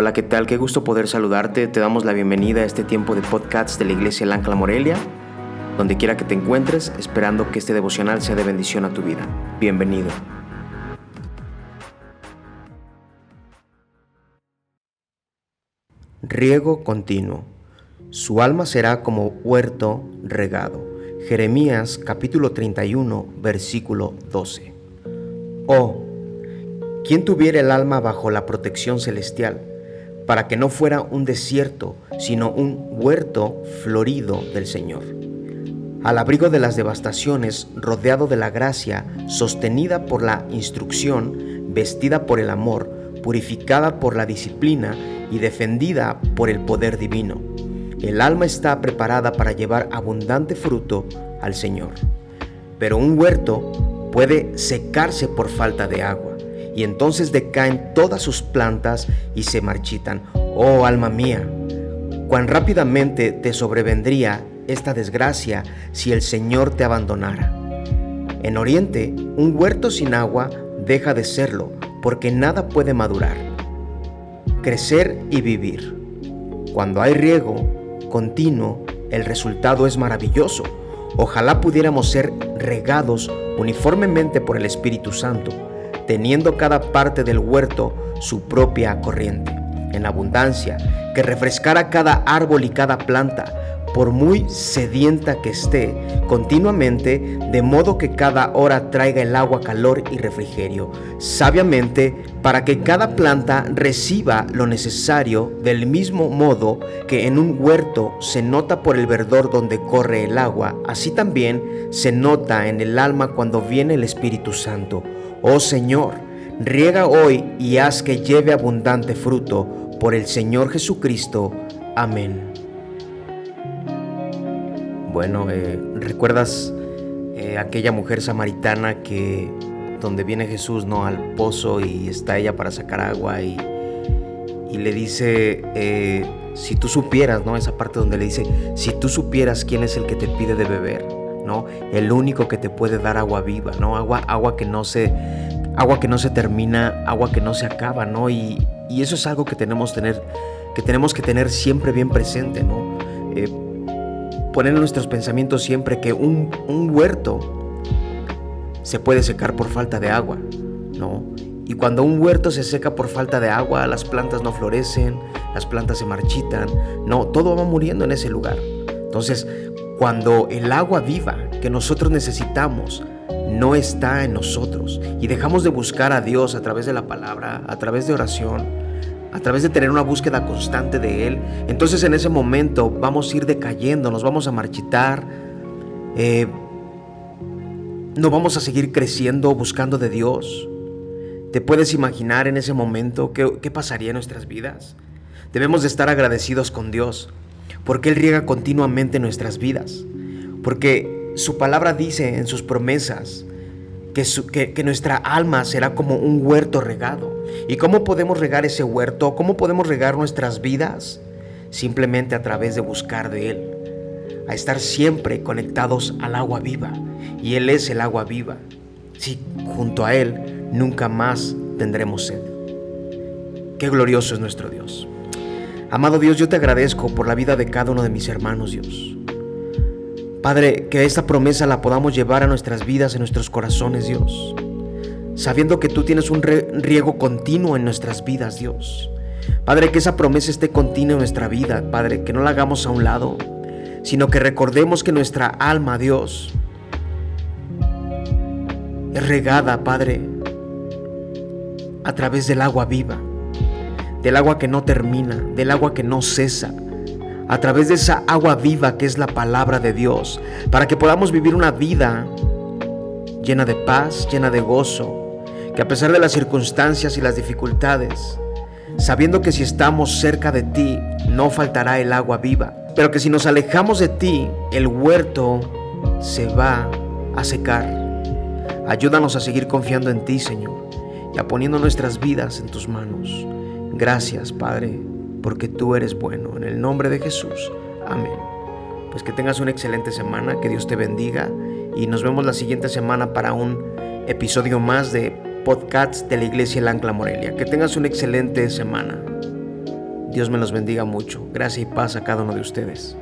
Hola, ¿qué tal? Qué gusto poder saludarte. Te damos la bienvenida a este tiempo de podcasts de la Iglesia El Ancla Morelia, donde quiera que te encuentres, esperando que este devocional sea de bendición a tu vida. Bienvenido. Riego continuo. Su alma será como huerto regado. Jeremías capítulo 31, versículo 12. Oh, ¿quién tuviera el alma bajo la protección celestial? Para que no fuera un desierto, sino un huerto florido del Señor. Al abrigo de las devastaciones, rodeado de la gracia, sostenida por la instrucción, vestida por el amor, purificada por la disciplina y defendida por el poder divino. El alma está preparada para llevar abundante fruto al Señor. Pero un huerto puede secarse por falta de agua y entonces decaen todas sus plantas y se marchitan. Oh alma mía, cuán rápidamente te sobrevendría esta desgracia si el Señor te abandonara. En Oriente, un huerto sin agua deja de serlo, porque nada puede madurar, crecer y vivir. Cuando hay riego continuo, el resultado es maravilloso. Ojalá pudiéramos ser regados uniformemente por el Espíritu Santo teniendo cada parte del huerto su propia corriente, en abundancia, que refrescara cada árbol y cada planta, por muy sedienta que esté, continuamente, de modo que cada hora traiga el agua calor y refrigerio, sabiamente, para que cada planta reciba lo necesario del mismo modo que en un huerto se nota por el verdor donde corre el agua, así también se nota en el alma cuando viene el Espíritu Santo Oh Señor, riega hoy y haz que lleve abundante fruto por el Señor Jesucristo. Amén. Bueno, eh, ¿recuerdas eh, aquella mujer samaritana que donde viene Jesús no al pozo y está ella para sacar agua y, le dice eh, si tú supieras, ¿no? Esa parte donde le dice si tú supieras quién es el que te pide de beber el único que te puede dar agua viva, ¿no? Agua, agua que no se, agua que no se termina, agua que no se acaba, ¿no? Y, eso es algo que tenemos, tener, que tenemos que tener siempre bien presente, ¿no? Eh, poner en nuestros pensamientos siempre que un, un huerto se puede secar por falta de agua, ¿no? Y cuando un huerto se seca por falta de agua, las plantas no florecen, las plantas se marchitan, no, todo va muriendo en ese lugar. Entonces, cuando el agua viva que nosotros necesitamos no está en nosotros y dejamos de buscar a Dios a través de la palabra, a través de oración, a través de tener una búsqueda constante de Él, entonces en ese momento vamos a ir decayendo, nos vamos a marchitar, eh, no vamos a seguir creciendo buscando de Dios. ¿Te puedes imaginar en ese momento qué, qué pasaría en nuestras vidas? Debemos de estar agradecidos con Dios porque Él riega continuamente nuestras vidas, porque su palabra dice en sus promesas que, nuestra alma será como un huerto regado. ¿Y cómo podemos regar ese huerto? ¿Cómo podemos regar nuestras vidas? Simplemente a través de buscar de Él, a estar siempre conectados al agua viva. Y Él es el agua viva. Sí, junto a Él nunca más tendremos sed. Qué glorioso es nuestro Dios. Amado Dios, yo te agradezco por la vida de cada uno de mis hermanos, Dios. Padre, que esta promesa la podamos llevar a nuestras vidas, en nuestros corazones, Dios. Sabiendo que tú tienes un riego continuo en nuestras vidas, Dios. Padre, que esa promesa esté continua en nuestra vida, Padre, que no la hagamos a un lado, sino que recordemos que nuestra alma, Dios, es regada, Padre, a través del agua viva del agua que no termina, del agua que no cesa, a través de esa agua viva que es la palabra de Dios, para que podamos vivir una vida llena de paz, llena de gozo, que a pesar de las circunstancias y las dificultades, sabiendo que si estamos cerca de ti, no faltará el agua viva, pero que si nos alejamos de ti, el huerto se va a secar. Ayúdanos a seguir confiando en ti, Señor, poniendo nuestras vidas en tus manos. Gracias, Padre, porque tú eres bueno. En el nombre de Jesús. Amén. Pues que tengas una excelente semana, que Dios te bendiga y nos vemos la siguiente semana para un episodio más de podcasts de la Iglesia El Ancla Morelia. Que tengas una excelente semana. Dios me los bendiga mucho. Gracias y paz a cada uno de ustedes.